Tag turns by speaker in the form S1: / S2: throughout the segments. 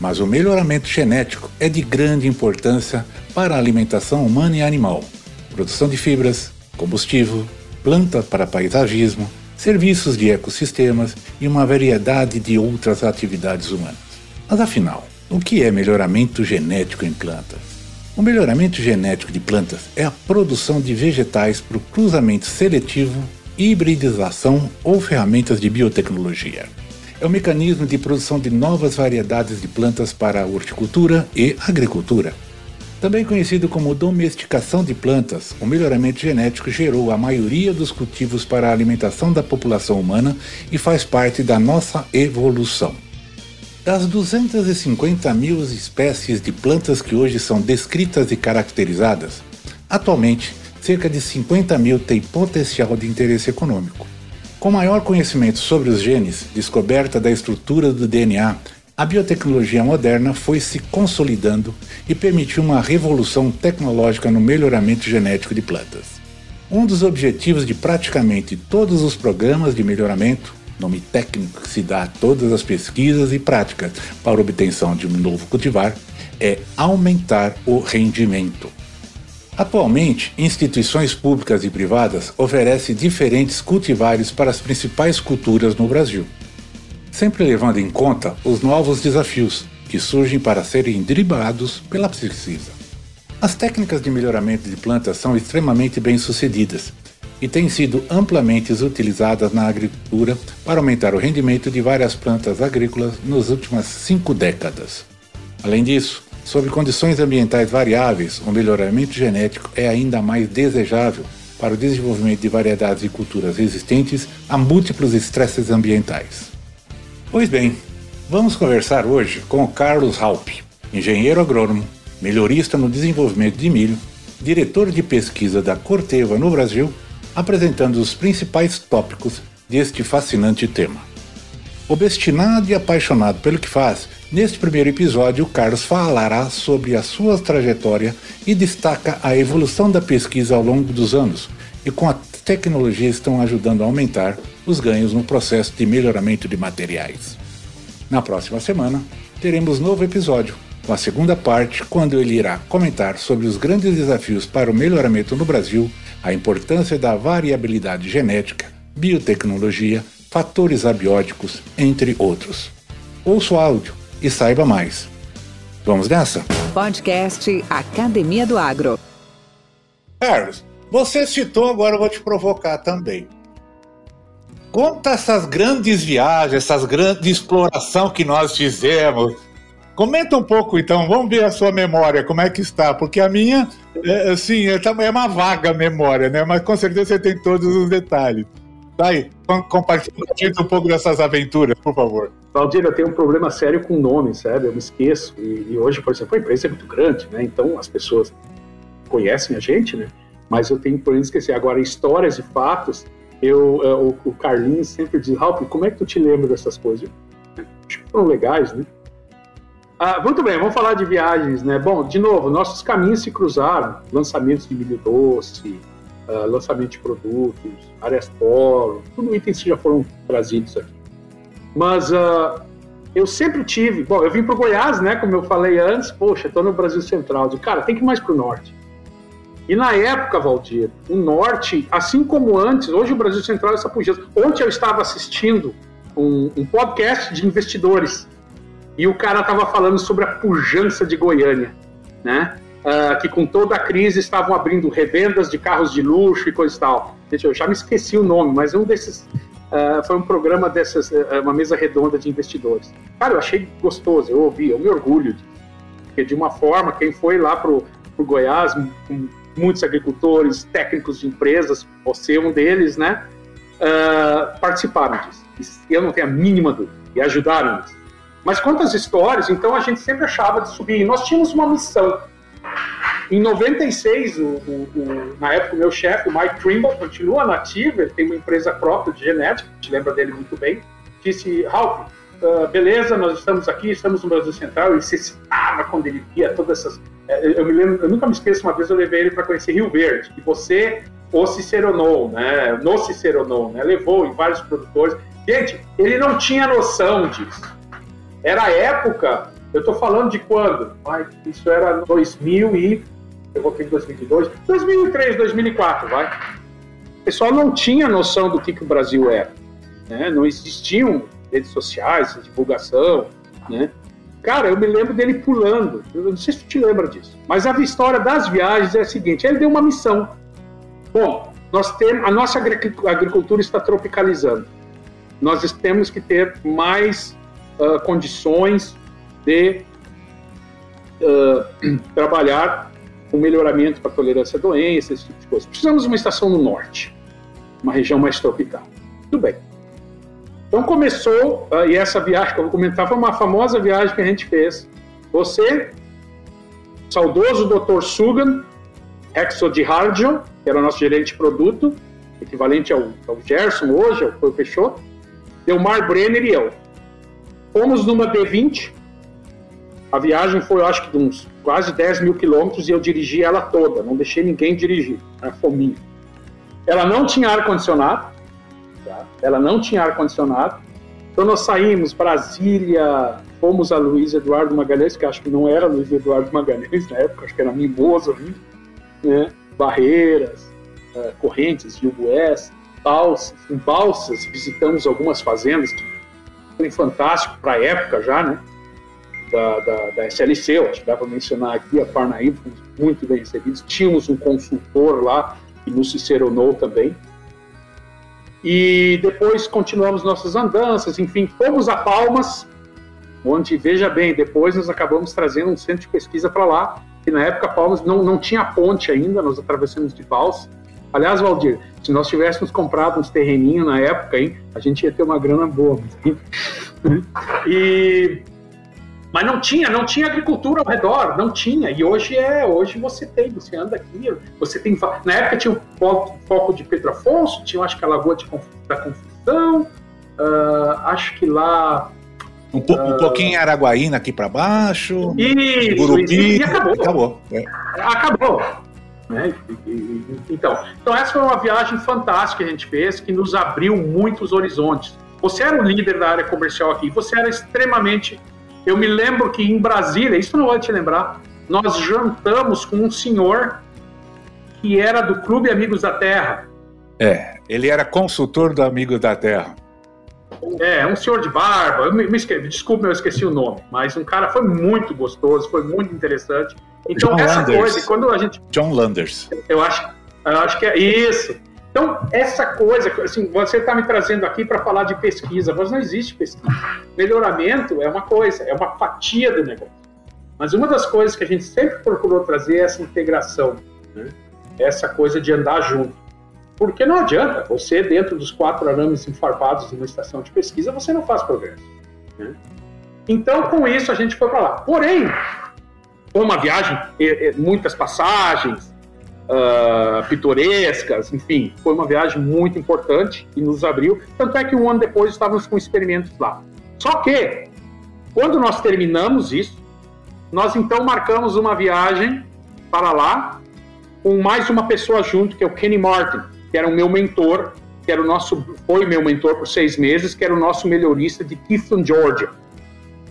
S1: mas o melhoramento genético é de grande importância para a alimentação humana e animal, produção de fibras, combustível, planta para paisagismo, serviços de ecossistemas e uma variedade de outras atividades humanas. Mas afinal, o que é melhoramento genético em plantas? O melhoramento genético de plantas é a produção de vegetais por cruzamento seletivo, hibridização ou ferramentas de biotecnologia. É o mecanismo de produção de novas variedades de plantas para a horticultura e agricultura. Também conhecido como domesticação de plantas, o melhoramento genético gerou a maioria dos cultivos para a alimentação da população humana e faz parte da nossa evolução. Das 250 mil espécies de plantas que hoje são descritas e caracterizadas, atualmente cerca de 50 mil têm potencial de interesse econômico. Com maior conhecimento sobre os genes, descoberta da estrutura do DNA, a biotecnologia moderna foi se consolidando e permitiu uma revolução tecnológica no melhoramento genético de plantas. Um dos objetivos de praticamente todos os programas de melhoramento, nome técnico que se dá a todas as pesquisas e práticas para obtenção de um novo cultivar, é aumentar o rendimento. Atualmente, instituições públicas e privadas oferecem diferentes cultivares para as principais culturas no Brasil sempre levando em conta os novos desafios que surgem para serem driblados pela pesquisa. As técnicas de melhoramento de plantas são extremamente bem sucedidas e têm sido amplamente utilizadas na agricultura para aumentar o rendimento de várias plantas agrícolas nas últimas cinco décadas. Além disso, sob condições ambientais variáveis, o melhoramento genético é ainda mais desejável para o desenvolvimento de variedades de culturas resistentes a múltiplos estresses ambientais. Pois bem, vamos conversar hoje com o Carlos Halp, engenheiro agrônomo, melhorista no desenvolvimento de milho, diretor de pesquisa da Corteva no Brasil, apresentando os principais tópicos deste fascinante tema. Obstinado e apaixonado pelo que faz, neste primeiro episódio Carlos falará sobre a sua trajetória e destaca a evolução da pesquisa ao longo dos anos e com a tecnologia estão ajudando a aumentar os ganhos no processo de melhoramento de materiais. Na próxima semana, teremos novo episódio, com a segunda parte, quando ele irá comentar sobre os grandes desafios para o melhoramento no Brasil, a importância da variabilidade genética, biotecnologia, fatores abióticos, entre outros. Ouça o áudio e saiba mais. Vamos nessa?
S2: Podcast Academia do Agro.
S1: Carlos, você citou, agora eu vou te provocar também. Conta essas grandes viagens, essas grandes exploração que nós fizemos. Comenta um pouco, então, vamos ver a sua memória, como é que está, porque a minha, é, assim, é, tá, é uma vaga memória, né? Mas com certeza você tem todos os detalhes. Daí, compartilha um pouco dessas aventuras, por favor.
S3: Valdir, eu tenho um problema sério com nome, sabe? Eu me esqueço. E, e, hoje, por exemplo, a empresa é muito grande, né? Então as pessoas conhecem a gente, né? Mas eu tenho problema esquecer. Agora, histórias e fatos, eu, é, o, o Carlinhos sempre diz, Ralph, como é que tu te lembra dessas coisas? Acho que foram legais, né? Ah, muito bem, vamos falar de viagens, né? Bom, de novo, nossos caminhos se cruzaram, lançamentos de milho doce, uh, lançamento de produtos, áreas polo, tudo itens que já foram trazidos aqui. Mas uh, eu sempre tive, bom, eu vim para o Goiás, né? Como eu falei antes, poxa, estou no Brasil Central, de cara, tem que ir mais para o norte. E na época, Valdir, o norte, assim como antes, hoje o Brasil Central é essa pujança. Ontem eu estava assistindo um, um podcast de investidores e o cara estava falando sobre a pujança de Goiânia, né? Uh, que com toda a crise estavam abrindo revendas de carros de luxo e coisa e tal. Eu já me esqueci o nome, mas um desses uh, foi um programa dessas, uh, uma mesa redonda de investidores. Cara, eu achei gostoso, eu ouvi, eu me orgulho disso. Porque de uma forma, quem foi lá pro, pro Goiás, com muitos agricultores, técnicos de empresas, você um deles, né, uh, participaram disso. Eu não tenho a mínima dúvida, e ajudaram nisso. Mas quantas histórias, então a gente sempre achava de subir. Nós tínhamos uma missão. Em 96, o, o, o, na época, o meu chefe, o Mike Trimble, continua nativo, ele tem uma empresa própria de genética, te lembra dele muito bem, disse, Ralph, uh, beleza, nós estamos aqui, estamos no Brasil Central, e se citava quando ele via todas essas... Eh, eu, me lembro, eu nunca me esqueço, uma vez eu levei ele para conhecer Rio Verde, e você o Ciceronou, né, no Ciceronou, né, levou em vários produtores. Gente, ele não tinha noção disso. Era a época, eu estou falando de quando? Ai, isso era 2000 e... Eu voltei em 2002, 2003, 2004, vai. O pessoal não tinha noção do que, que o Brasil era. Né? Não existiam redes sociais, divulgação, né? Cara, eu me lembro dele pulando. Eu não sei se tu te lembra disso. Mas a história das viagens é a seguinte: ele deu uma missão. Bom, nós temos, a nossa agricultura está tropicalizando. Nós temos que ter mais uh, condições de uh, trabalhar com melhoramento para tolerância a doenças, esse tipo de coisa. Precisamos de uma estação no norte, uma região mais tropical. Tudo bem. Então começou, uh, e essa viagem que eu vou comentar foi uma famosa viagem que a gente fez. Você, saudoso Dr. Sugan, Hexo de Hardion, que era o nosso gerente de produto, equivalente ao, ao Gerson hoje, ao Peixoto, Delmar Brenner e eu. Fomos numa D20, a viagem foi, acho que de uns quase 10 mil quilômetros e eu dirigi ela toda, não deixei ninguém dirigir, era fominha. Ela não tinha ar-condicionado, Tá? Ela não tinha ar-condicionado. Então nós saímos, Brasília, fomos a Luiz Eduardo Magalhães, que acho que não era Luiz Eduardo Magalhães na época, acho que era Mimoso ainda, né? Barreiras, uh, Correntes, Rio Oeste, Balsas. Em Balsas visitamos algumas fazendas que foram fantástico para a época já, né? Da, da, da, SLC, eu acho que dá para mencionar aqui, a Parnaíba, muito bem recebidos. Tínhamos um consultor lá que nos ciceronou também. E depois continuamos nossas andanças, enfim, fomos a Palmas, onde, veja bem, depois nós acabamos trazendo um centro de pesquisa para lá, que na época Palmas não, não tinha ponte ainda, nós atravessamos de balsa. Aliás, Valdir, se nós tivéssemos comprado uns terreninhos na época, hein, a gente ia ter uma grana boa. e mas não tinha, não tinha agricultura ao redor, não tinha. E hoje é, hoje você tem, você anda aqui, você tem. Na época tinha o foco, foco de Pedro Afonso, tinha acho que a Lagoa de, da Confusão, uh, acho que lá.
S1: Um, po, uh, um pouquinho em Araguaína aqui para baixo.
S3: Isso, Gurupi, e acabou. Acabou. É. Acabou. Né? Então, então, essa foi uma viagem fantástica que a gente fez, que nos abriu muitos horizontes. Você era o líder da área comercial aqui, você era extremamente eu me lembro que em Brasília, isso não vou te lembrar, nós jantamos com um senhor que era do Clube Amigos da Terra.
S1: É, ele era consultor do Amigos da Terra.
S3: É, um senhor de barba, eu me, me desculpa, eu esqueci o nome, mas um cara foi muito gostoso, foi muito interessante. Então, John essa Landers. coisa, quando a gente.
S1: John Landers.
S3: Eu acho, eu acho que é isso. Então, essa coisa, assim, você está me trazendo aqui para falar de pesquisa, mas não existe pesquisa. Melhoramento é uma coisa, é uma fatia do negócio. Mas uma das coisas que a gente sempre procurou trazer é essa integração, né? essa coisa de andar junto. Porque não adianta, você dentro dos quatro arames enfarpados de uma estação de pesquisa, você não faz progresso. Né? Então, com isso, a gente foi para lá. Porém, foi uma viagem, muitas passagens, uh, pitorescas, enfim, foi uma viagem muito importante e nos abriu. Tanto é que um ano depois estávamos com experimentos lá. Só que, quando nós terminamos isso, nós então marcamos uma viagem para lá com mais uma pessoa junto, que é o Kenny Martin, que era o meu mentor, que era o nosso, foi meu mentor por seis meses, que era o nosso melhorista de Clifton, Georgia.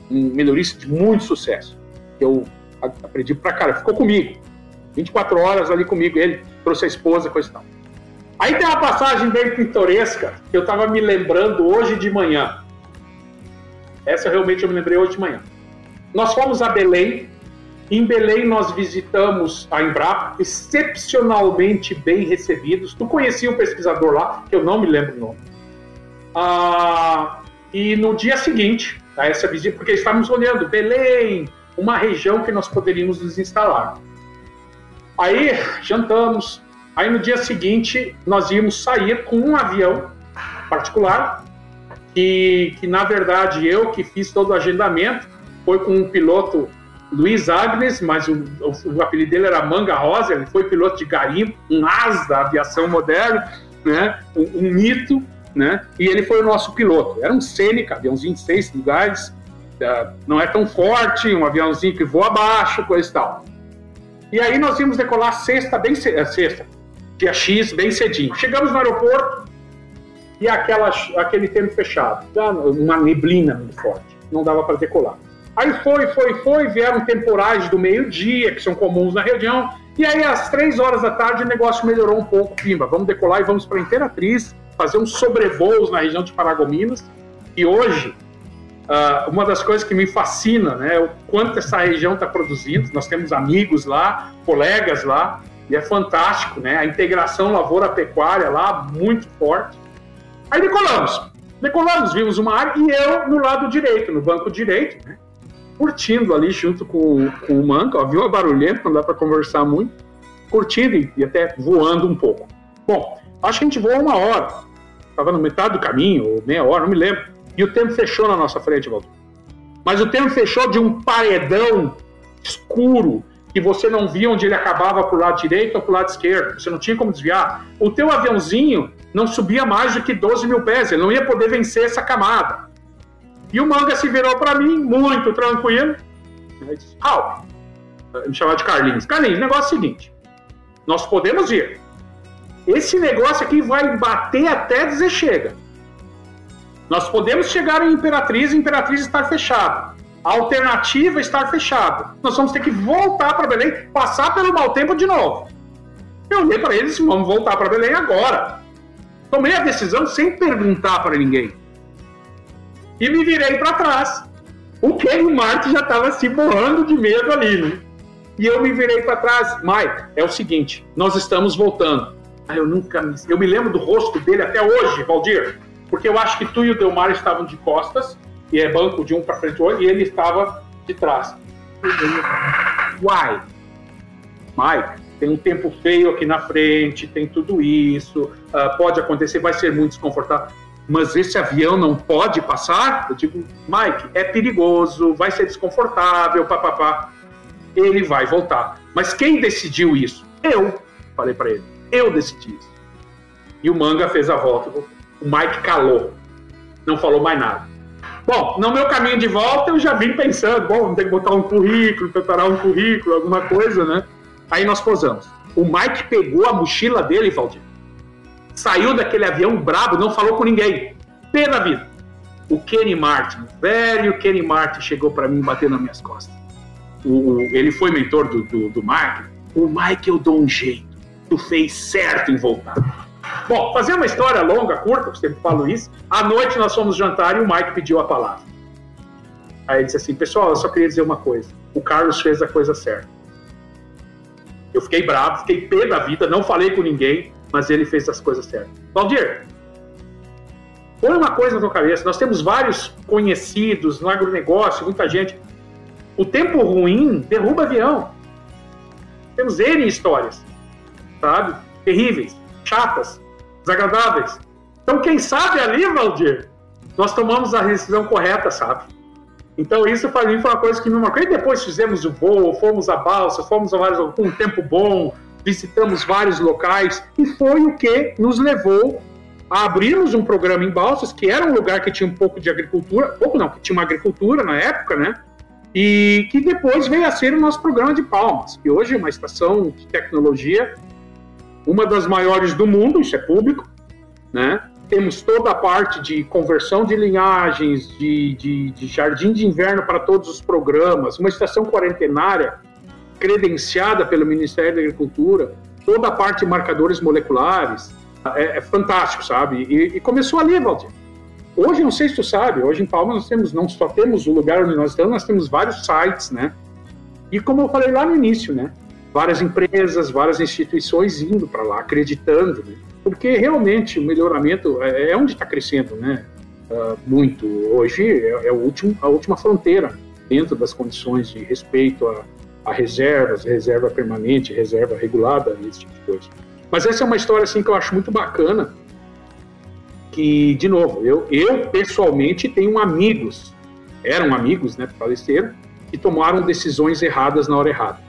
S3: Um melhorista de muito sucesso. Eu aprendi pra cara, ficou comigo. 24 horas ali comigo, ele trouxe a esposa, coisa e tal. Aí tem uma passagem bem pitoresca que eu estava me lembrando hoje de manhã. Essa realmente eu me lembrei hoje de manhã. Nós fomos a Belém. Em Belém nós visitamos a Embrapa, excepcionalmente bem recebidos. Tu conhecia um pesquisador lá, que eu não me lembro o nome. Ah, e no dia seguinte a essa visita, porque estávamos olhando Belém, uma região que nós poderíamos nos instalar. Aí jantamos. Aí no dia seguinte nós íamos sair com um avião particular, que, que na verdade eu que fiz todo o agendamento, foi com um piloto Luiz Agnes, mas o, o, o, apelido dele era Manga Rosa, ele foi piloto de garimpo, um as da aviação moderna, né? um, um mito, né? e ele foi o nosso piloto. Era um Seneca, aviãozinho de seis lugares, uh, não é tão forte, um aviãozinho que voa abaixo, coisa e tal. E aí nós íamos decolar sexta, bem ce... sexta, dia X, bem cedinho. Chegamos no aeroporto e aquela, aquele tempo fechado, uma neblina muito forte, não dava para decolar. Aí foi, foi, foi, vieram temporais do meio-dia, que são comuns na região, e aí às três horas da tarde o negócio melhorou um pouco. Pimba, vamos decolar e vamos para Imperatriz, fazer uns sobrevoos na região de Paragominas. E hoje, uh, uma das coisas que me fascina né, é o quanto essa região está produzindo. Nós temos amigos lá, colegas lá, e é fantástico, né? A integração lavoura-pecuária lá, muito forte. Aí decolamos. Decolamos, vimos uma área, e eu no lado direito, no banco direito, né? curtindo ali junto com, com o Manca, viu a barulhento, não dá para conversar muito, curtindo e, e, até voando um pouco. Bom, acho que a gente voou uma hora, estava no metade do caminho, ou meia hora, não me lembro, e o tempo fechou na nossa frente, Valdir. Mas o tempo fechou de um paredão escuro, que você não via onde ele acabava para o lado direito ou para o lado esquerdo, você não tinha como desviar. O teu aviãozinho não subia mais do que 12 mil pés, ele não ia poder vencer essa camada. E o manga se virou para mim, muito tranquilo. Ele disse, Al, me chamava de Carlinhos. Carlinhos, negócio é o seguinte: nós podemos ir. Esse negócio aqui vai bater até dizer chega. Nós podemos chegar em Imperatriz e Imperatriz estar fechado. A alternativa é estar fechado. Nós vamos ter que voltar para Belém, passar pelo mau tempo de novo. Eu olhei para eles e vamos voltar para Belém agora. Tomei a decisão sem perguntar para ninguém e me virei para trás. O Kevin Martin já estava se borrando de medo ali, né? E eu me virei para trás. Mike, é o seguinte, nós estamos voltando. Ah, eu nunca me... Eu me lembro do rosto dele até hoje, Valdir, porque eu acho que tu e o Delmar estavam de costas, e é banco de um para frente do outro, e ele estava de trás. Why? Mike, tem um tempo feio aqui na frente, tem tudo isso, uh, pode acontecer, vai ser muito desconfortável mas esse avião não pode passar? Eu digo, Mike, é perigoso, vai ser desconfortável, papapá. Ele vai voltar. Mas quem decidiu isso? Eu, falei para ele. Eu decidi isso. E o Manga fez a volta. O Mike calou. Não falou mais nada. Bom, no meu caminho de volta, eu já vim pensando, bom, tem que botar um currículo, preparar um currículo, alguma coisa, né? Aí nós posamos. O Mike pegou a mochila dele, Valdir, saiu daquele avião brabo, não falou com ninguém. Pé da vida. O Kenny Martin, velho Kenny Martin, chegou para mim batendo nas minhas costas. O, o, ele foi mentor do, do, do Mike. O Mike, eu dou um jeito. Tu fez certo em voltar. Bom, fazer uma história longa, curta, eu sempre falo isso. À noite nós fomos jantar e o Mike pediu a palavra. Aí ele disse assim: Pessoal, eu só queria dizer uma coisa. O Carlos fez a coisa certa. Eu fiquei bravo, fiquei pé da vida, não falei com ninguém mas ele fez as coisas certas. Valdir, põe uma coisa na tua cabeça: nós temos vários conhecidos no agronegócio, muita gente. O tempo ruim derruba avião. Temos N histórias, sabe? Terríveis, chatas, desagradáveis. Então, quem sabe ali, Valdir, nós tomamos a decisão correta, sabe? Então, isso para mim foi uma coisa que me marcou. E depois fizemos o voo, fomos a balsa, fomos a vários, com um tempo bom, visitamos vários locais e foi o que nos levou a abrirmos um programa em Balsas, que era um lugar que tinha um pouco de agricultura, pouco não, que tinha uma agricultura na época, né? E que depois veio a ser o nosso programa de Palmas, que hoje é uma estação de tecnologia, uma das maiores do mundo, isso é público, né? Temos toda a parte de conversão de linhagens, de, de, de jardim de inverno para todos os programas, uma estação quarentenária credenciada pelo Ministério da Agricultura, toda a parte de marcadores moleculares, é, é fantástico, sabe? E, e, começou ali, Valdir. Hoje, não sei se tu sabe, hoje em Palmas nós temos, não só temos o lugar onde nós estamos, nós temos vários sites, né? E como eu falei lá no início, né? Várias empresas, várias instituições indo para lá, acreditando, né? Porque realmente o melhoramento é, é onde está crescendo, né? Uh, muito. Hoje é, é, último, a última fronteira dentro das condições de respeito a, a reservas, reserva permanente, reserva regulada, esse tipo de coisa. Mas essa é uma história assim que eu acho muito bacana, que de novo, eu, eu pessoalmente tenho amigos, eram amigos, né, faleceram, que tomaram decisões erradas na hora errada.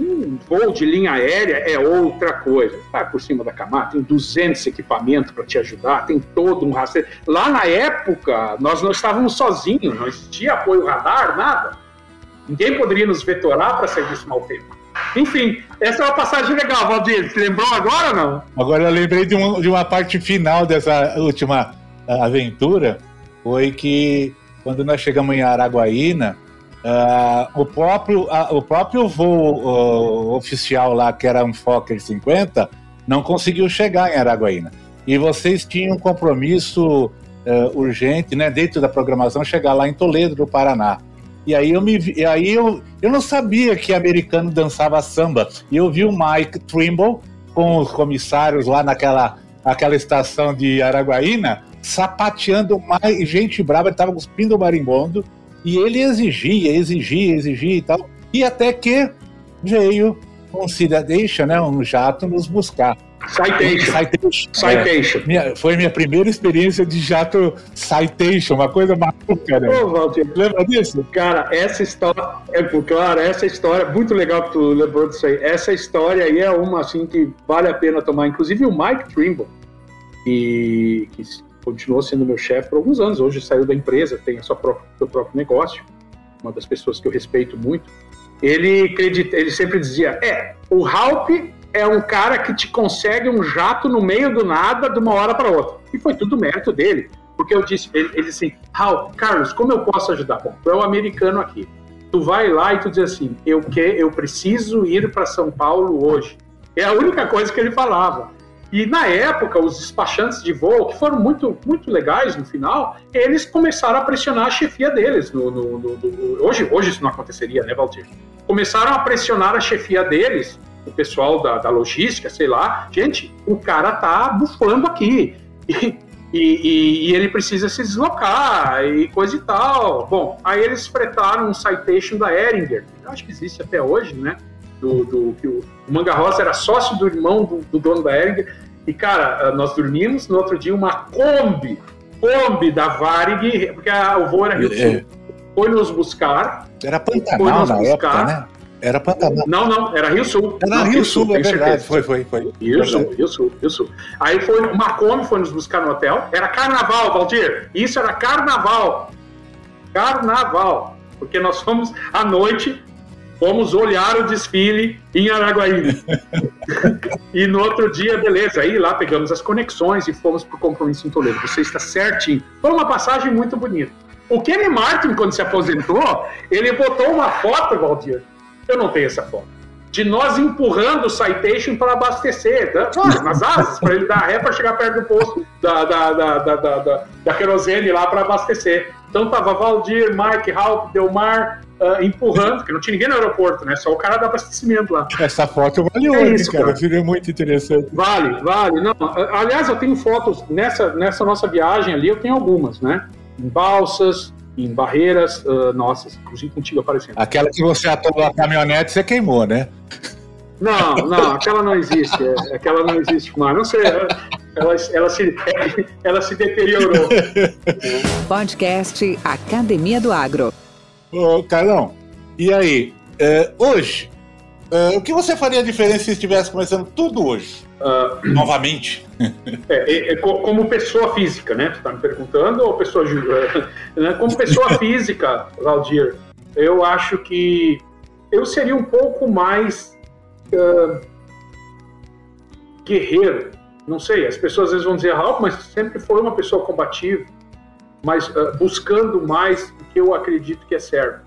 S3: Um voo de linha aérea é outra coisa. Vai por cima da camada, tem 200 equipamentos para te ajudar, tem todo um rastreio. Lá na época, nós não estávamos sozinhos, não existia apoio radar, nada. Ninguém poderia nos vetorar para desse mau tempo. Enfim, essa é uma passagem legal, Valdir. Você lembrou agora ou não?
S1: Agora eu lembrei de, um, de uma parte final dessa última ah, aventura. Foi que quando nós chegamos em Araguaína, Uh, o, próprio, uh, o próprio voo uh, oficial lá, que era um Fokker 50, não conseguiu chegar em Araguaína. E vocês tinham um compromisso eh, urgente, né, dentro da programação, chegar lá em Toledo, do Paraná. E aí eu me vi, aí eu, eu não sabia que americano dançava samba. E eu vi o Mike Trimble com os comissários lá naquela aquela estação de Araguaína, sapateando mais gente brava, ele estava cuspindo o marimbondo e ele exigia, exigia, exigia e tal. E até que veio um Citation, né, um jato, nos buscar.
S3: Citation.
S1: Citation.
S3: citation.
S1: É, minha, foi minha primeira experiência de jato Citation, uma coisa maluca, né?
S3: Ô, Valdir, lembra disso? Cara, essa história, é claro, essa história, muito legal que tu lembrou disso aí. Essa história aí é uma, assim, que vale a pena tomar. Inclusive o Mike Trimble, que, que continuou sendo meu chefe por alguns anos. Hoje saiu da empresa, tem o seu próprio negócio. Uma das pessoas que eu respeito muito. Ele, acredita, ele sempre dizia: é, o Halp é um cara que te consegue um jato no meio do nada de uma hora para outra. E foi tudo mérito dele. Porque eu disse, ele, ele disse assim, Hal, Carlos, como eu posso ajudar? Bom, tu é um americano aqui. Tu vai lá e tu diz assim, eu que eu preciso ir para São Paulo hoje. É a única coisa que ele falava. E na época, os despachantes de voo, que foram muito, muito legais no final, eles começaram a pressionar a chefia deles. No, no, no, hoje, hoje isso não aconteceria, né, Valdir? Começaram a pressionar a chefia deles, o pessoal da, da logística, sei lá. Gente, o cara tá bufando aqui. E, e, e, ele precisa se deslocar e coisa e tal. Bom, aí eles fretaram um citation da Eringer, acho que existe até hoje, né? Do, do que o, o Manga Rosa era sócio do irmão do, do dono da Eringer. E, cara, ah, nós dormimos, no outro dia, uma Kombi, Kombi da Varig, porque a, o voo era Rio Sul, é. foi nos buscar.
S1: Era Pantanal na buscar, época, né? Era Pantanal.
S3: Não, não, era Rio Sul.
S1: Era não, Rio, Rio Sul, Sul é verdade. Foi, foi, foi.
S3: Rio Sul, Rio Sul, Rio Sul. Aí foi uma Kombi, foi nos buscar no hotel. Era carnaval, Valdir. Isso era carnaval. Carnaval. Porque nós fomos à noite fomos olhar o desfile em Araguaína. e no outro dia, beleza, aí lá pegamos as conexões e fomos para o compromisso em Toledo. Você está certinho. Foi uma passagem muito bonita. O Kenny Martin, quando se aposentou, ele botou uma foto, Valdir. Eu não tenho essa foto. De nós empurrando o Citation para abastecer, tá? nas asas, para ele dar ré para chegar perto do posto da, da, da, da, da, da querosene lá para abastecer. Então tava Valdir, Mike, Ralph, Delmar, uh, empurrando, porque não tinha ninguém no aeroporto, né? Só o cara do abastecimento lá.
S1: Essa foto vale é isso, cara. Seria muito interessante.
S3: Vale, vale. Não, aliás, eu tenho fotos nessa, nessa nossa viagem ali, eu tenho algumas, né? Em balsas, em barreiras uh, nossas, inclusive contigo aparecendo.
S1: Aquela que você atolou a caminhonete, você queimou, né?
S3: Não, não, aquela não existe. É, aquela não existe mais. Não sei. Ela, ela, se, ela se deteriorou.
S2: Podcast Academia do Agro.
S1: Ô, Carlão, e aí? É, hoje, é, o que você faria diferente se estivesse começando tudo hoje? Uh, Novamente.
S3: É, é, é como pessoa física, né? Tu está me perguntando, ou pessoa. Né? Como pessoa física, Valdir, eu acho que eu seria um pouco mais uh, guerreiro. Não sei, as pessoas às vezes vão dizer, Ralph, mas sempre foi uma pessoa combativa mas uh, buscando mais o que eu acredito que é certo.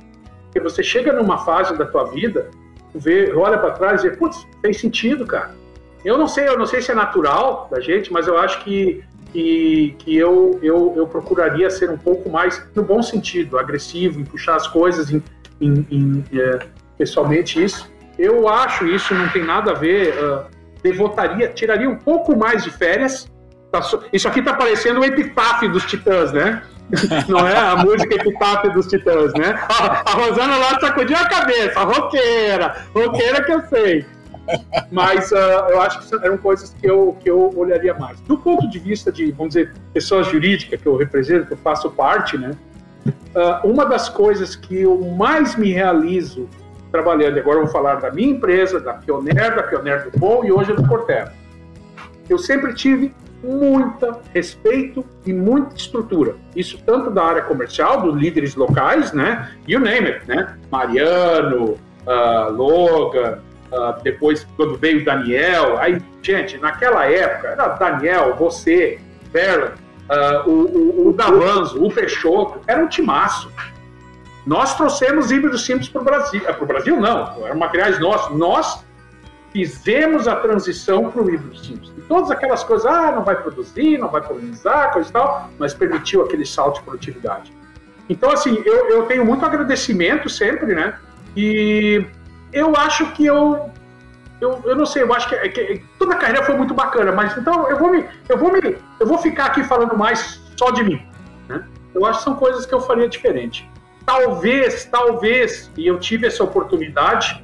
S3: Porque você chega numa fase da tua vida, vê, olha para trás e vê, putz, tem sentido, cara. Eu não sei, eu não sei se é natural da gente, mas eu acho que que, que eu, eu, eu procuraria ser um pouco mais, no bom sentido, agressivo, em puxar as coisas, em, em, em é, pessoalmente isso. Eu acho isso não tem nada a ver, uh, devotaria, tiraria um pouco mais de férias, Tá, isso aqui tá parecendo o epitáfio dos Titãs, né? Não é a música epitáfio dos Titãs, né? A, Rosana lá sacudiu a cabeça, roqueira, roqueira que eu sei. Mas uh, eu acho que eram coisas que eu, que eu olharia mais. Do ponto de vista de, vamos dizer, pessoas jurídicas que eu represento, que eu faço parte, né? uh, uma das coisas que eu mais me realizo trabalhando, agora eu vou falar da minha empresa, da Pioneer, da Pioneer do Bom e hoje do Corteva. Eu sempre tive muita respeito e muita estrutura. Isso tanto da área comercial, dos líderes locais, né? You name it, né? Mariano, uh, Logan, uh, depois quando veio o Daniel, aí, gente, naquela época, era Daniel, você, Verla, uh, o, o, o Davanzo, o Peixoto, era um timaço. Nós trouxemos híbridos simples para o Brasil. É, para o Brasil, não, eram materiais nossos. Nós fizemos a transição para o híbrido simples. E todas aquelas coisas, ah, não vai produzir, não vai polinizar, coisa e tal, mas permitiu aquele salto de produtividade. Então, assim, eu, eu tenho muito agradecimento sempre, né? E eu acho que eu. Eu, eu não sei, eu acho que, que toda a carreira foi muito bacana, mas então eu vou me, eu vou me, eu vou ficar aqui falando mais só de mim. Né? Eu acho que são coisas que eu faria diferente. Talvez, talvez, e eu tive essa oportunidade,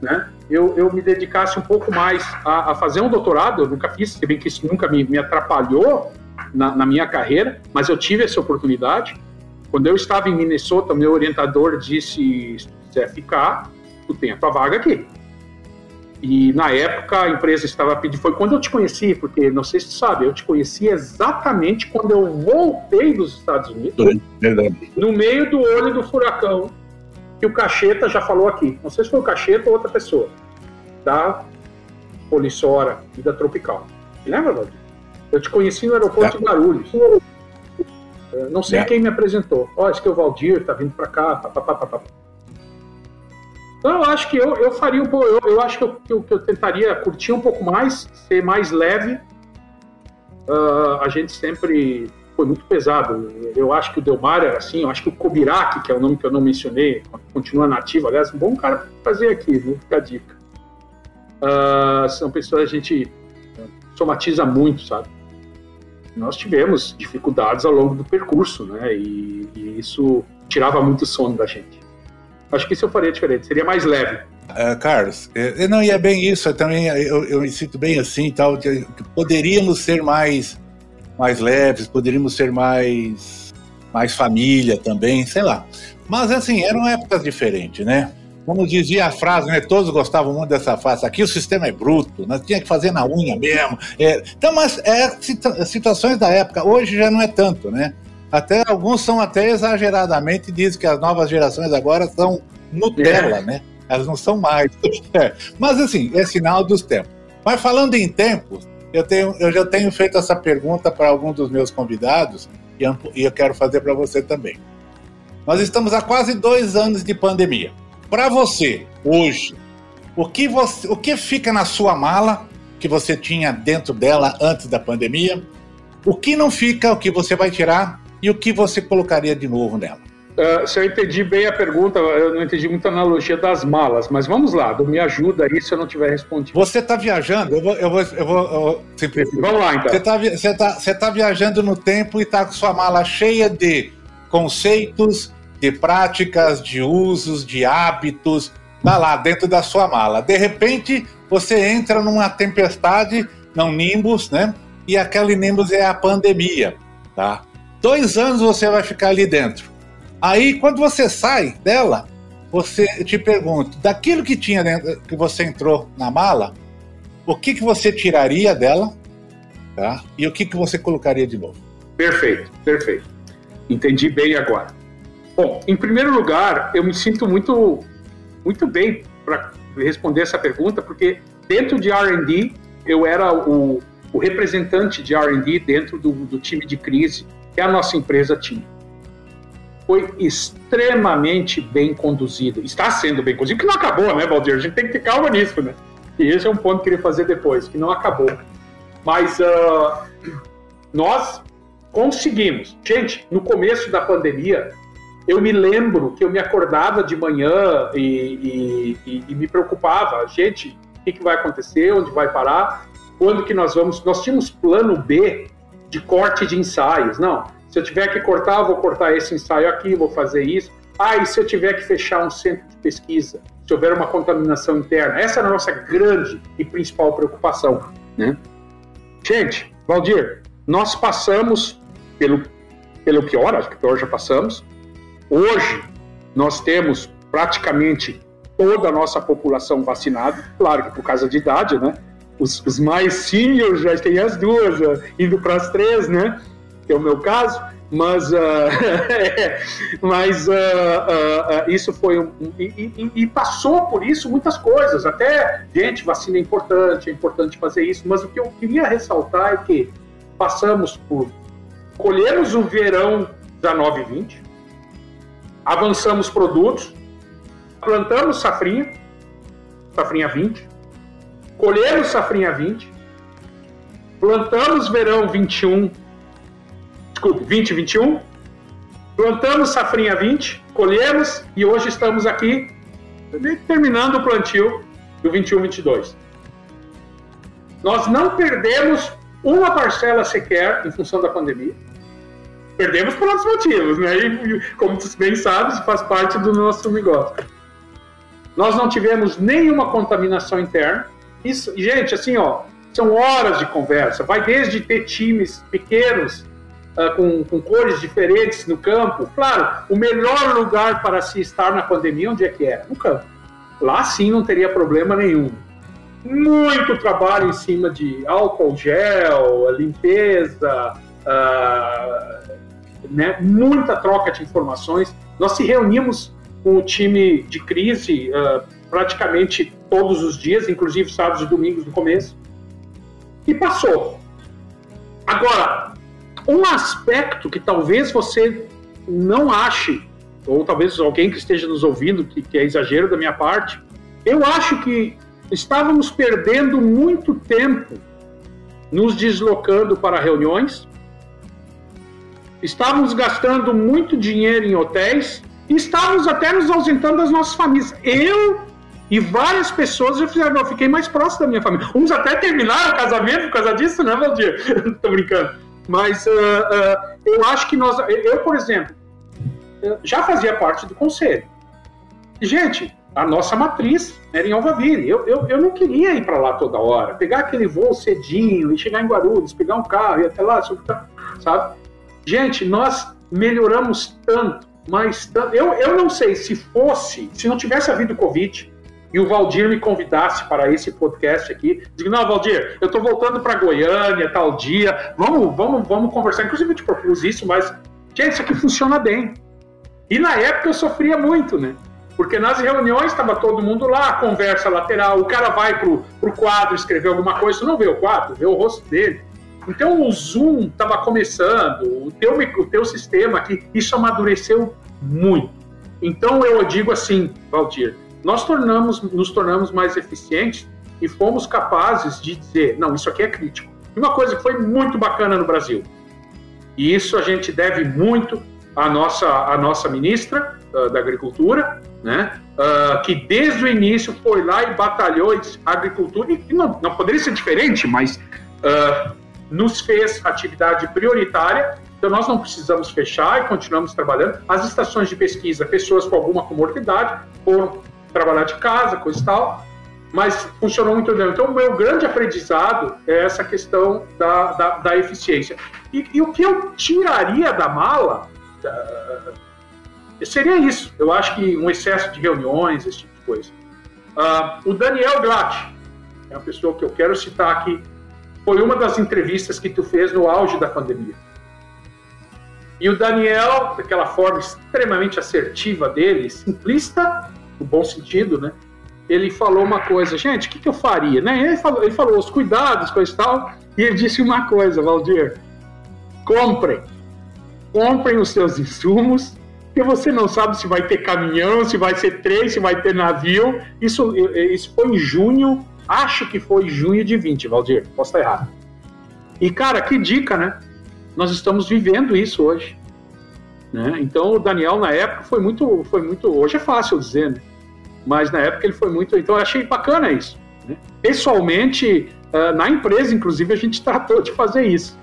S3: né? Eu, eu me dedicasse um pouco mais a, a, fazer um doutorado. Eu nunca fiz, se bem que isso nunca me, me atrapalhou na, na minha carreira, mas eu tive essa oportunidade. Quando eu estava em Minnesota, meu orientador disse: se quiser ficar, tu tem a tua vaga aqui. E na época a empresa estava pedindo, foi quando eu te conheci, porque não sei se tu sabe, eu te conheci exatamente quando eu voltei dos Estados Unidos, Verdade. no meio do olho do furacão, que o Cacheta já falou aqui. Não sei se foi o Cacheta ou outra pessoa, da Polissora e da Tropical. Lembra, Valdir? Eu te conheci no aeroporto de Guarulhos. não sei é. quem me apresentou. Ó, oh, esse que é o Valdir, tá vindo para cá, papapá. Então, eu acho que eu, eu faria um pouco. Eu, eu acho que eu, que eu, que, eu, tentaria curtir um pouco mais, ser mais leve. Uh, a gente sempre foi muito pesado. Eu acho que o Delmar era assim, eu acho que o Kobirak, que é o nome que eu não mencionei, continua nativo, aliás, um bom cara para fazer aqui, viu? Fica a dica. Uh, são pessoas que a gente somatiza muito, sabe? Nós tivemos dificuldades ao longo do percurso, né? E, e isso tirava muito sono da gente. Acho que isso eu faria diferente, seria mais leve.
S1: Uh, Carlos, eu não ia bem isso, eu também eu, eu me sinto bem assim tal, que, que poderíamos ser mais mais leves, poderíamos ser mais mais família também, sei lá. Mas assim, eram épocas diferentes, né? Como dizia a frase, né? Todos gostavam muito dessa frase. Aqui o sistema é bruto, nós tinha que fazer na unha mesmo. É, então, mas é situações da época. Hoje já não é tanto, né? Até alguns são até exageradamente dizem que as novas gerações agora são Nutella, é. né? Elas não são mais. É. Mas assim, é sinal dos tempos. Mas falando em tempos, eu, tenho, eu já tenho feito essa pergunta para alguns dos meus convidados e eu quero fazer para você também. Nós estamos há quase dois anos de pandemia. Para você, hoje, o que, você, o que fica na sua mala que você tinha dentro dela antes da pandemia? O que não fica, o que você vai tirar e o que você colocaria de novo nela?
S3: Uh, se eu entendi bem a pergunta, eu não entendi muita analogia das malas, mas vamos lá, me ajuda aí se eu não tiver respondido.
S1: Você está viajando, eu vou, eu vou, eu vou, eu vou
S3: Vamos lá então. Você
S1: está você tá, você tá viajando no tempo e está com sua mala cheia de conceitos, de práticas, de usos, de hábitos, tá lá dentro da sua mala. De repente, você entra numa tempestade, num nimbus, né? E aquele nimbus é a pandemia, tá? Dois anos você vai ficar ali dentro. Aí, quando você sai dela, você te pergunta, daquilo que tinha dentro, que você entrou na mala, o que, que você tiraria dela, tá? E o que, que você colocaria de novo?
S3: Perfeito, perfeito. Entendi bem agora. Bom, em primeiro lugar, eu me sinto muito, muito bem para responder essa pergunta, porque dentro de R&D eu era o, o representante de R&D dentro do, do time de crise que a nossa empresa tinha. Foi extremamente bem conduzido. Está sendo bem conduzido, que não acabou, né, Valdir? A gente tem que ter calma nisso, né? E esse é um ponto que eu queria fazer depois, que não acabou. Mas uh, nós conseguimos. Gente, no começo da pandemia, eu me lembro que eu me acordava de manhã e, e, e me preocupava. Gente, o que, que vai acontecer? Onde vai parar? Quando que nós vamos? Nós tínhamos plano B de corte de ensaios. Não, se eu tiver que cortar, vou cortar esse ensaio aqui, vou fazer isso. Ah, e se eu tiver que fechar um centro de pesquisa, se houver uma contaminação interna? Essa é a nossa grande e principal preocupação. Né? Gente, Valdir, nós passamos pelo, pelo pior, acho que pior já passamos, Hoje, nós temos praticamente toda a nossa população vacinada, claro que por causa de idade, né? Os, os mais seniors já têm as duas, uh, indo para as três, né? Que é o meu caso, mas, uh, mas uh, isso foi um, e, e, e, passou por isso muitas coisas. Até, gente, vacina é importante, é importante fazer isso, mas o que eu queria ressaltar é que passamos por colhemos o verão 19 e 20, avançamos produtos, plantamos safrinha, safrinha 20, colhemos safrinha 20, plantamos verão 21, desculpe, 20 21, plantamos safrinha 20, colhemos e hoje estamos aqui terminando o plantio do 21 22. Nós não perdemos uma parcela sequer em função da pandemia Perdemos por outros motivos, né? E, como tu bem sabes, faz parte do nosso negócio. Nós não tivemos nenhuma contaminação interna. Isso, gente, assim, ó, são horas de conversa. Vai desde ter times pequenos uh, com, com cores diferentes no campo. Claro, o melhor lugar para se estar na pandemia, onde é que é? No campo. Lá sim não teria problema nenhum. Muito trabalho em cima de álcool gel, limpeza, uh, né, muita troca de informações. Nós se reunimos com o time de crise uh, praticamente todos os dias, inclusive sábados e domingos no começo, e passou. Agora, um aspecto que talvez você não ache, ou talvez alguém que esteja nos ouvindo, que, que é exagero da minha parte, eu acho que estávamos perdendo muito tempo nos deslocando para reuniões, estávamos gastando muito dinheiro em hotéis e estávamos até nos ausentando das nossas famílias. Eu e várias pessoas já fizeram, eu fiquei mais próximo da minha família. Uns até terminaram o casamento por causa disso, né, Valdir? Tô brincando. Mas uh, uh, eu acho que nós. Eu, por exemplo, já fazia parte do conselho. Gente, a nossa matriz era em Alvaville. Eu, eu, eu não queria ir para lá toda hora, pegar aquele voo cedinho e chegar em Guarulhos, pegar um carro e até lá, sabe? Gente, nós melhoramos tanto, mas tanto. Eu, eu não sei se fosse, se não tivesse havido Covid e o Valdir me convidasse para esse podcast aqui, digo, não, Valdir, eu estou voltando para Goiânia tal dia, vamos, vamos, vamos conversar. Inclusive, eu te propus isso, mas, gente, isso aqui funciona bem. E na época eu sofria muito, né? Porque nas reuniões estava todo mundo lá, conversa lateral, o cara vai pro, pro quadro escrever alguma coisa, você não vê o quadro, vê o rosto dele. Então o Zoom estava começando, o teu, o teu sistema aqui, isso amadureceu muito. Então eu digo assim, Valdir, nós tornamos, nos tornamos mais eficientes e fomos capazes de dizer, não, isso aqui é crítico. E uma coisa que foi muito bacana no Brasil, e isso a gente deve muito à nossa, à nossa ministra uh, da Agricultura, né, uh, que desde o início foi lá e batalhou a agricultura, e não, não poderia ser diferente, mas uh, nos fez atividade prioritária, então nós não precisamos fechar e continuamos trabalhando. As estações de pesquisa, pessoas com alguma comorbidade, foram trabalhar de casa, coisa e tal, mas funcionou muito bem. Então, o meu grande aprendizado é essa questão da, da, da eficiência. E, e, o que eu tiraria da mala uh, seria isso. Eu acho que um excesso de reuniões, esse tipo de coisa. Uh, o Daniel Glatt, é uma pessoa que eu quero citar aqui, foi uma das entrevistas que tu fez no auge da pandemia. E o Daniel, daquela forma extremamente assertiva dele, simplista, no bom sentido, né? Ele falou uma coisa, gente, o que, que eu faria? Né? Ele, falou, ele falou os cuidados, coisa e tal, e ele disse uma coisa, Valdir: comprem, comprem os seus insumos, porque você não sabe se vai ter caminhão, se vai ser trem, se vai ter navio. Isso, isso foi em junho Acho que foi junho de 20, Valdir. Posso estar errado. E, cara, que dica, né? Nós estamos vivendo isso hoje. Né? Então, o Daniel, na época, foi muito, foi muito. Hoje é fácil dizer, né? Mas na época ele foi muito. Então, eu achei bacana isso. Né? Pessoalmente, uh, na empresa, inclusive, a gente tratou de fazer isso.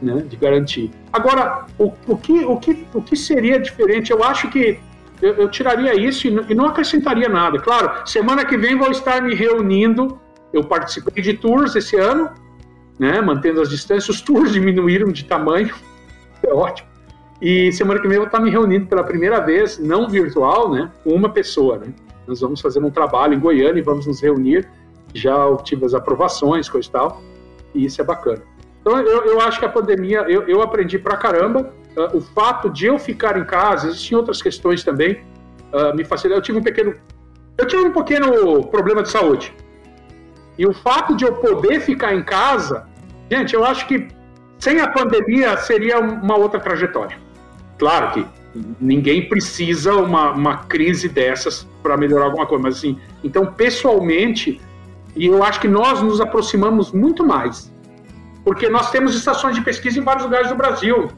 S3: Né, de garantir. Agora, o, o, que, o, que, o que seria diferente? Eu acho que eu, eu tiraria isso e e não acrescentaria nada. Claro, semana que vem vou estar me reunindo. Eu participei de tours esse ano, né, mantendo as distâncias. Os tours diminuíram de tamanho, é ótimo. E semana que vem eu vou estar me reunindo pela primeira vez, não virtual, né, com uma pessoa, né? Nós vamos fazer um trabalho em Goiânia e vamos nos reunir. Já obtive as aprovações, coisa e tal, e isso é bacana. Então, eu, eu acho que a pandemia, eu, eu aprendi pra caramba. Uh, o fato de eu ficar em casa, existem outras questões também, uh, me facilitou. Eu tive um pequeno. Eu tive um pequeno problema de saúde. E o fato de eu poder ficar em casa, gente, eu acho que sem a pandemia seria uma outra trajetória. Claro que ninguém precisa uma, uma crise dessas para melhorar alguma coisa, mas assim, então pessoalmente, e eu acho que nós nos aproximamos muito mais, porque nós temos estações de pesquisa em vários lugares do Brasil.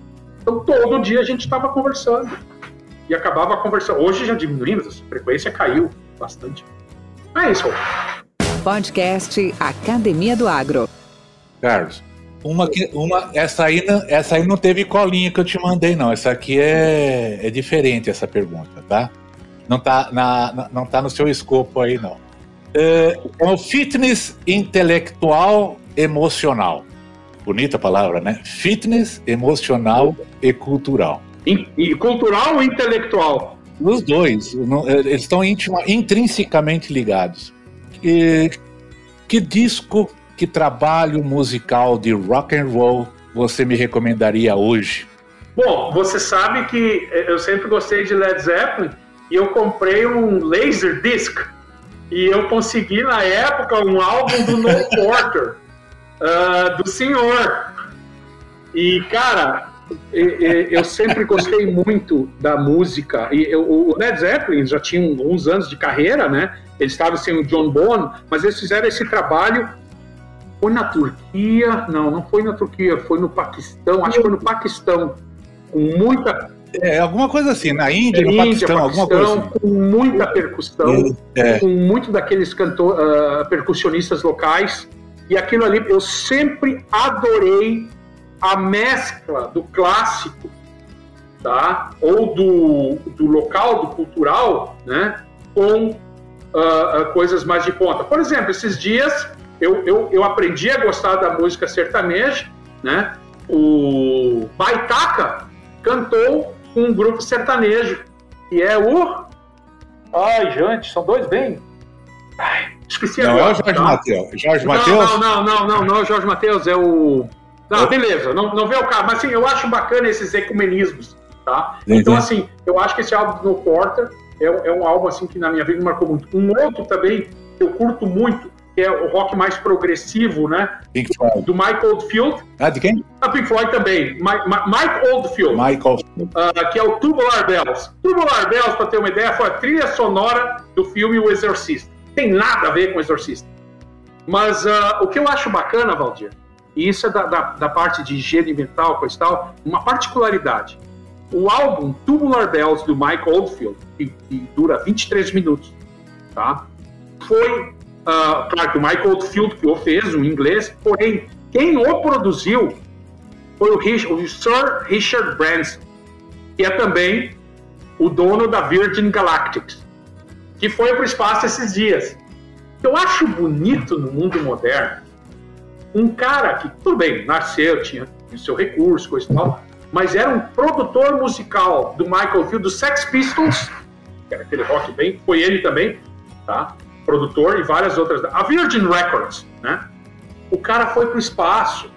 S3: Então todo dia a gente estava conversando e acabava conversando. Hoje já diminuímos, a frequência caiu bastante. É isso.
S2: Podcast Academia do Agro.
S1: Carlos, uma, uma, essa, aí não, essa aí não teve colinha que eu te mandei, não. Essa aqui é, é diferente, essa pergunta, tá? Não tá, na, não tá no seu escopo aí, não. É, é o fitness intelectual emocional. Bonita palavra, né? Fitness emocional e cultural.
S3: E, e cultural ou intelectual?
S1: Os dois. Eles estão intima, intrinsecamente ligados. E, que disco que trabalho musical de rock and roll você me recomendaria hoje?
S3: Bom, você sabe que eu sempre gostei de Led Zeppelin e eu comprei um laser disc e eu consegui na época um álbum do No Porter uh, do Senhor. E cara, eu sempre gostei muito da música. E o Led Zeppelin já tinha uns anos de carreira, né? Eles estavam sem o John Bonham, mas eles fizeram esse trabalho foi na Turquia, não, não foi na Turquia, foi no Paquistão, acho que foi no Paquistão, com muita.
S1: É, alguma coisa assim, na Índia, no Índia, Paquistão, alguma coisa assim.
S3: Com muita percussão, é. com muito daqueles cantor, uh, percussionistas locais, e aquilo ali, eu sempre adorei a mescla do clássico, tá? Ou do, do local, do cultural, né? Com uh, coisas mais de ponta. Por exemplo, esses dias eu, eu, eu aprendi a gostar da música sertaneja, né? O Baitaca cantou com um grupo sertanejo, que é o. Ai, gente, são dois bem.
S1: Ai, esqueci não, agora. Não é o Jorge tá? Matheus. Jorge Matheus?
S3: Não, não, não, não, não, é o Jorge Matheus, é o. Não, beleza, não, não vê o cara, mas assim, eu acho bacana esses ecumenismos, tá? Entendi. Então, assim, eu acho que esse álbum do No Porter é, é um álbum, assim, que na minha vida marcou muito. Um outro também, que eu curto muito, que é o rock mais progressivo, né?
S1: Pink Floyd.
S3: Do Mike Oldfield.
S1: Ah, de quem?
S3: A Pink Floyd também. Mike, Oldfield.
S1: Mike Oldfield.
S3: Uh, que é o Tubular Bells. Tubular Bells, para ter uma ideia, foi a trilha sonora do filme O Exorcista. Tem nada a ver com o Exorcista. Mas uh, o que eu acho bacana, Valdir, e isso é da, da, da parte de higiene mental, coisa e tal, uma particularidade. O álbum Tubular Bells, do Mike Oldfield, que, que dura 23 minutos, tá? foi Uh, claro que o Michael Oldfield que o fez, o inglês, porém, quem o produziu foi o, Rich, o Sir Richard Branson, que é também o dono da Virgin Galactics, que foi para o espaço esses dias. Eu acho bonito no mundo moderno um cara que, tudo bem, nasceu, tinha, tinha seu recurso, coisa e tal, mas era um produtor musical do Michael Field, do Sex Pistols, que era aquele rock bem, foi ele também, tá? Produtor e várias outras. A Virgin Records, né? O cara foi para o espaço,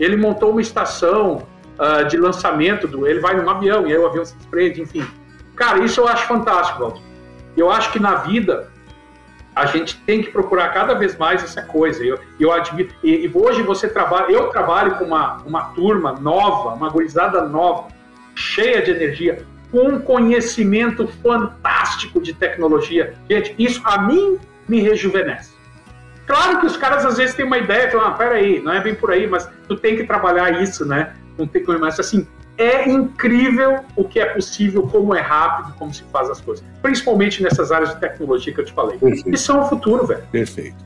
S3: ele montou uma estação uh, de lançamento do. Ele vai num avião e aí o avião se desprende, enfim. Cara, isso eu acho fantástico, Walter. Eu acho que na vida a gente tem que procurar cada vez mais essa coisa. Eu, eu admiro. E, e hoje você trabalha. Eu trabalho com uma, uma turma nova, uma gurizada nova, cheia de energia, com um conhecimento fantástico de tecnologia. Gente, isso a mim me rejuvenesce. Claro que os caras às vezes têm uma ideia, falam, ah, peraí, não é bem por aí, mas tu tem que trabalhar isso, né? Não tem como, mas assim, é incrível o que é possível, como é rápido, como se faz as coisas. Principalmente nessas áreas de tecnologia que eu te falei. Perfeito. E são o futuro, velho.
S1: Perfeito.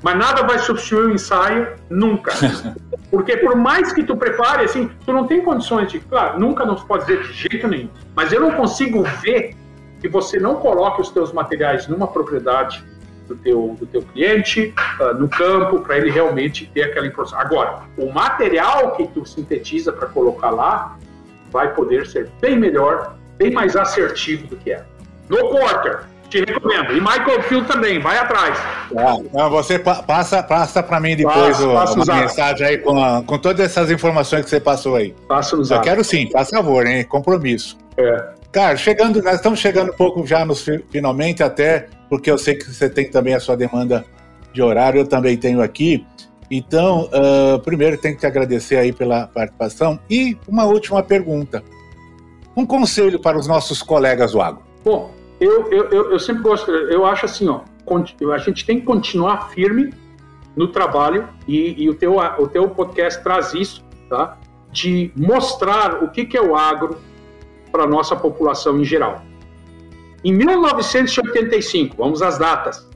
S3: Mas nada vai substituir o ensaio, nunca. Porque por mais que tu prepare, assim, tu não tem condições de. Claro, nunca não se pode dizer de jeito nenhum. Mas eu não consigo ver que você não coloque os teus materiais numa propriedade do teu, do teu cliente uh, no campo para ele realmente ter aquela informação. Agora, o material que tu sintetiza para colocar lá vai poder ser bem melhor, bem mais assertivo do que é. No quarter, te recomendo. E Michael Field também, vai atrás.
S1: Ah, você passa, passa para mim depois passa, passa uma mensagem aí com, a, com todas essas informações que você passou aí.
S3: Passa no
S1: Eu quero sim, faz favor, hein? Compromisso.
S3: É.
S1: Cara, chegando, nós estamos chegando um pouco já nos finalmente, até porque eu sei que você tem também a sua demanda de horário, eu também tenho aqui. Então, uh, primeiro tenho que te agradecer aí pela participação. E uma última pergunta. Um conselho para os nossos colegas do agro.
S3: Bom, eu, eu, eu, sempre gosto, eu acho assim, ó, a gente tem que continuar firme no trabalho e, e o, teu, o teu podcast traz isso, tá? De mostrar o que, que é o agro para a nossa população em geral. Em 1985, vamos às datas,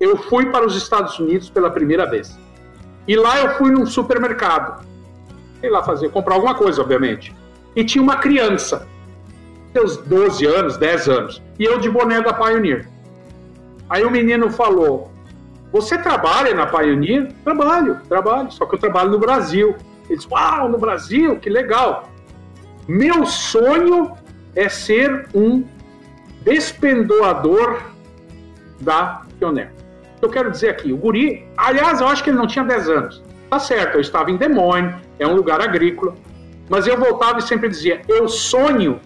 S3: eu fui para os Estados Unidos pela primeira vez. E lá eu fui num supermercado. Sei lá fazer, comprar alguma coisa, obviamente. E tinha uma criança seus 12 anos, 10 anos, e eu de boné da Pioneer. Aí o menino falou: Você trabalha na Pioneer? Trabalho, trabalho, só que eu trabalho no Brasil. Ele disse: Uau, no Brasil, que legal. Meu sonho é ser um despendoador da Pioneer. Eu quero dizer aqui, o guri, aliás, eu acho que ele não tinha 10 anos. Tá certo, eu estava em Moines, é um lugar agrícola, mas eu voltava e sempre dizia: Eu sonho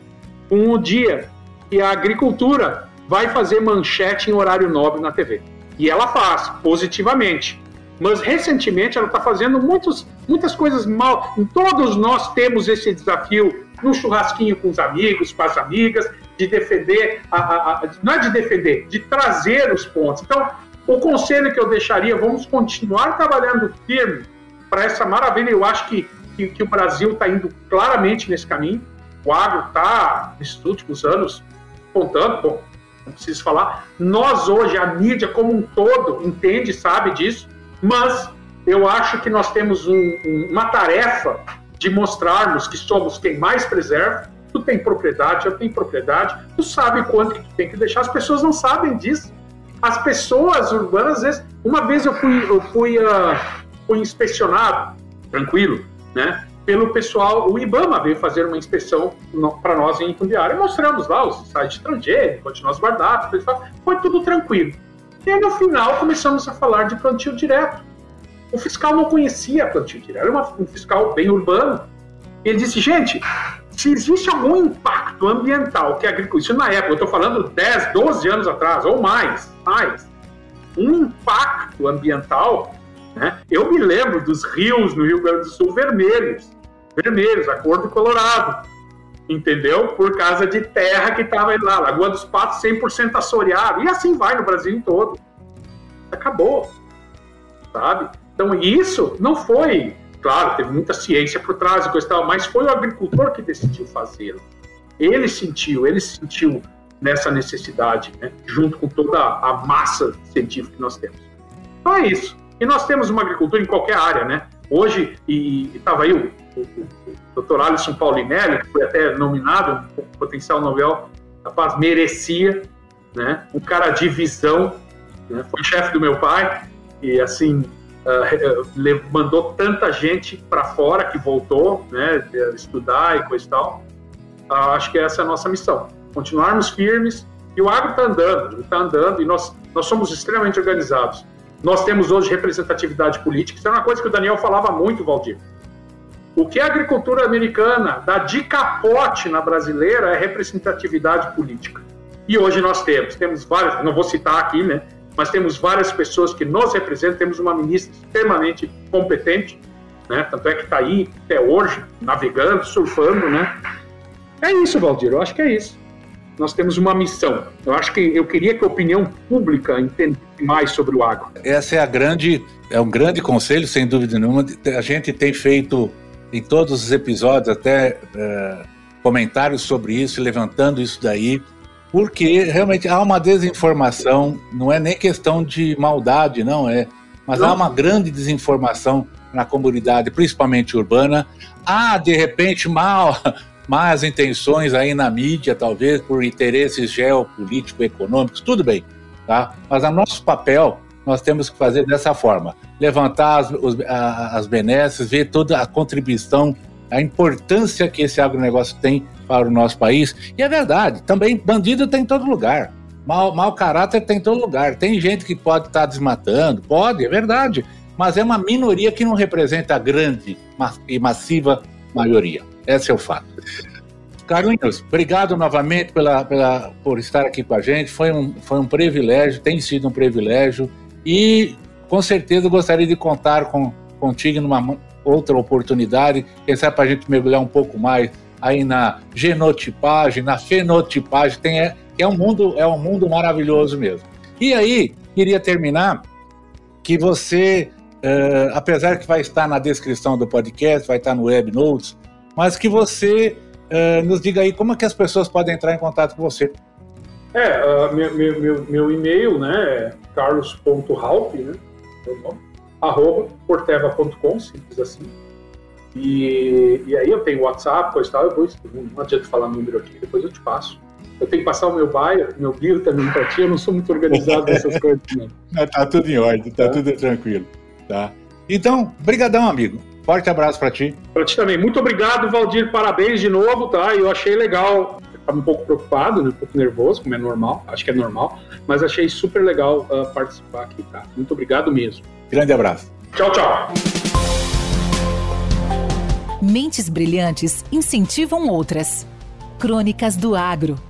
S3: com o dia que a agricultura vai fazer manchete em horário nobre na TV. E ela faz, positivamente. Mas recentemente ela está fazendo muitos, muitas coisas mal. Todos nós temos esse desafio no churrasquinho com os amigos, com as amigas, de defender, a, a, a, não é de defender, de trazer os pontos. Então, o conselho que eu deixaria, vamos continuar trabalhando firme para essa maravilha. Eu acho que, que, que o Brasil está indo claramente nesse caminho o agro está, nesses últimos anos, contando, bom, não preciso falar. Nós hoje, a mídia como um todo, entende, sabe disso, mas eu acho que nós temos um, um, uma tarefa de mostrarmos que somos quem mais preserva. Tu tem propriedade, eu tenho propriedade, tu sabe quanto que tu tem que deixar. As pessoas não sabem disso. As pessoas urbanas, às vezes, uma vez eu fui, eu fui, uh, fui inspecionado, tranquilo, né? pelo pessoal, o IBAMA veio fazer uma inspeção para nós em e mostramos lá os sites estrangeiros, continuamos guardados, foi tudo tranquilo. E aí, no final, começamos a falar de plantio direto. O fiscal não conhecia plantio direto, era um fiscal bem urbano. Ele disse, gente, se existe algum impacto ambiental que a agricultura, isso na época, eu estou falando 10, 12 anos atrás, ou mais, mais, um impacto ambiental né? Eu me lembro dos rios no Rio Grande do Sul vermelhos, vermelhos, a cor do Colorado, entendeu? Por causa de terra que estava lá, Lagoa dos Patos 100% assoreado, e assim vai no Brasil todo. Acabou, sabe? Então isso não foi, claro, teve muita ciência por trás e coisa tal, mas foi o agricultor que decidiu fazê-lo. Ele sentiu, ele sentiu nessa necessidade, né? junto com toda a massa científica que nós temos. Então é isso. E nós temos uma agricultura em qualquer área, né? Hoje, e estava aí o, o, o Dr. Alisson Paulinelli, que foi até nominado, um potencial Nobel, rapaz, merecia, né? Um cara de visão, né? foi chefe do meu pai, e assim, uh, mandou tanta gente para fora que voltou, né? Estudar e coisa e tal. Uh, acho que essa é a nossa missão. Continuarmos firmes, e o agro está andando, está andando, e nós, nós somos extremamente organizados. Nós temos hoje representatividade política. Isso é uma coisa que o Daniel falava muito, Valdir. O que a agricultura americana dá de capote na brasileira é representatividade política. E hoje nós temos, temos várias, não vou citar aqui, né? Mas temos várias pessoas que nos representam, temos uma ministra extremamente competente, né? Tanto é que está aí até hoje, navegando, surfando, né? É isso, Valdir, eu acho que é isso nós temos uma missão. Eu acho que eu queria que a opinião pública entendesse mais sobre o agro.
S1: Essa é a grande, é um grande conselho, sem dúvida nenhuma. A gente tem feito em todos os episódios até é, comentários sobre isso, levantando isso daí, porque realmente há uma desinformação. Não é nem questão de maldade, não é, mas não. há uma grande desinformação na comunidade, principalmente urbana. Há de repente mal más intenções aí na mídia, talvez por interesses geopolíticos, econômicos, tudo bem, tá? Mas a nosso papel nós temos que fazer dessa forma: levantar as, os, as benesses, ver toda a contribuição a importância que esse agronegócio tem para o nosso país. E é verdade, também bandido tem em todo lugar. Mal, mau caráter tem em todo lugar. Tem gente que pode estar tá desmatando, pode, é verdade, mas é uma minoria que não representa a grande e massiva maioria. Esse é o fato. Carlinhos, obrigado novamente pela, pela, por estar aqui com a gente. Foi um, foi um privilégio, tem sido um privilégio. E com certeza gostaria de contar com, contigo numa outra oportunidade, quem sabe para a gente mergulhar um pouco mais aí na genotipagem, na fenotipagem, tem, é, é, um mundo, é um mundo maravilhoso mesmo. E aí, queria terminar que você, uh, apesar que vai estar na descrição do podcast, vai estar no Web Notes, mas que você uh, nos diga aí como é que as pessoas podem entrar em contato com você.
S3: É, uh, meu, meu, meu, e-mail, né, é carlos.halp, né, arroba porteva.com, simples assim. E, e aí eu tenho WhatsApp, coisa e tal, eu vou, não adianta falar número aqui, depois eu te passo. Eu tenho que passar o meu bio, meu bio também para ti, eu não sou muito organizado nessas coisas, não.
S1: não. Tá tudo em ordem, tá, tá tudo tranquilo, tá? Então, brigadão, amigo. Forte abraço para ti.
S3: Para ti também. Muito obrigado, Valdir. Parabéns de novo, tá? Eu achei legal. Estava um pouco preocupado, né? um pouco nervoso, como é normal. Acho que é normal. Mas achei super legal uh, participar aqui, tá? Muito obrigado mesmo.
S1: Grande abraço.
S3: Tchau, tchau.
S2: Mentes brilhantes incentivam outras. Crônicas do Agro.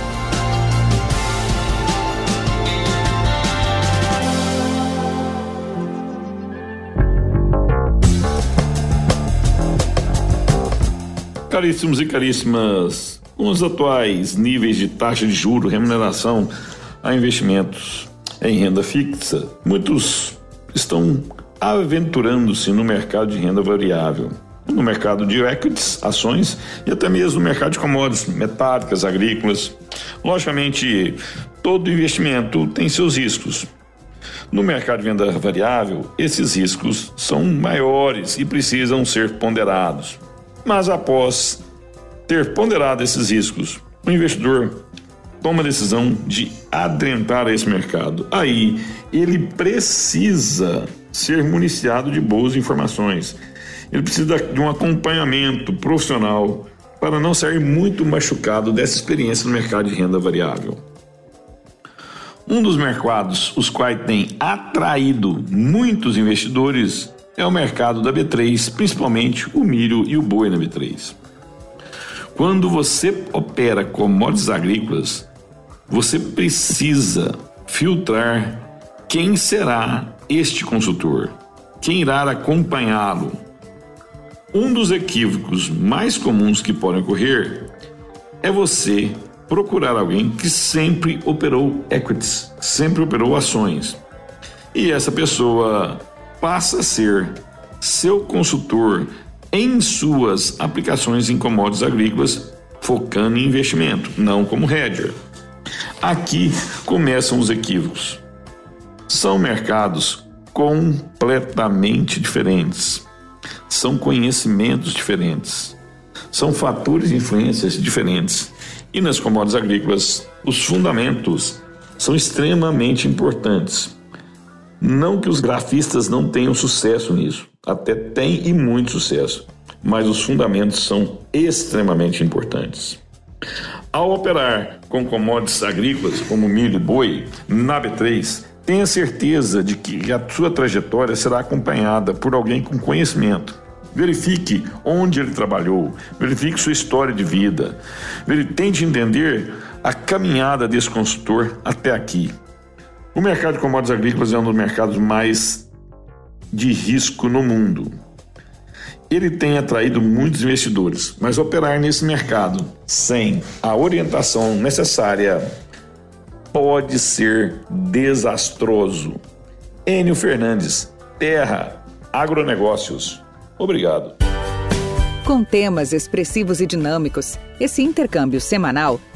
S4: Caríssimos e caríssimas, com os atuais níveis de taxa de juro, remuneração a investimentos em renda fixa, muitos estão aventurando-se no mercado de renda variável, no mercado de equities, ações e até mesmo no mercado de commodities metálicas, agrícolas. Logicamente, todo investimento tem seus riscos. No mercado de renda variável, esses riscos são maiores e precisam ser ponderados. Mas após ter ponderado esses riscos, o investidor toma a decisão de adentrar esse mercado. Aí ele precisa ser municiado de boas informações. Ele precisa de um acompanhamento profissional para não sair muito machucado dessa experiência no mercado de renda variável. Um dos mercados os quais tem atraído muitos investidores é o mercado da B3, principalmente o milho e o boi na B3. Quando você opera commodities agrícolas, você precisa filtrar quem será este consultor, quem irá acompanhá-lo. Um dos equívocos mais comuns que podem ocorrer é você procurar alguém que sempre operou equities, sempre operou ações. E essa pessoa passa a ser seu consultor em suas aplicações em commodities agrícolas, focando em investimento, não como hedger. Aqui começam os equívocos. São mercados completamente diferentes. São conhecimentos diferentes. São fatores e influências diferentes. E nas commodities agrícolas, os fundamentos são extremamente importantes. Não que os grafistas não tenham sucesso nisso, até tem e muito sucesso, mas os fundamentos são extremamente importantes. Ao operar com commodities agrícolas como milho e boi na B3, tenha certeza de que a sua trajetória será acompanhada por alguém com conhecimento. Verifique onde ele trabalhou, verifique sua história de vida, tente entender a caminhada desse consultor até aqui. O mercado de commodities agrícolas é um dos mercados mais de risco no mundo. Ele tem atraído muitos investidores, mas operar nesse mercado sem a orientação necessária pode ser desastroso. Enio Fernandes, Terra, Agronegócios. Obrigado.
S2: Com temas expressivos e dinâmicos, esse intercâmbio semanal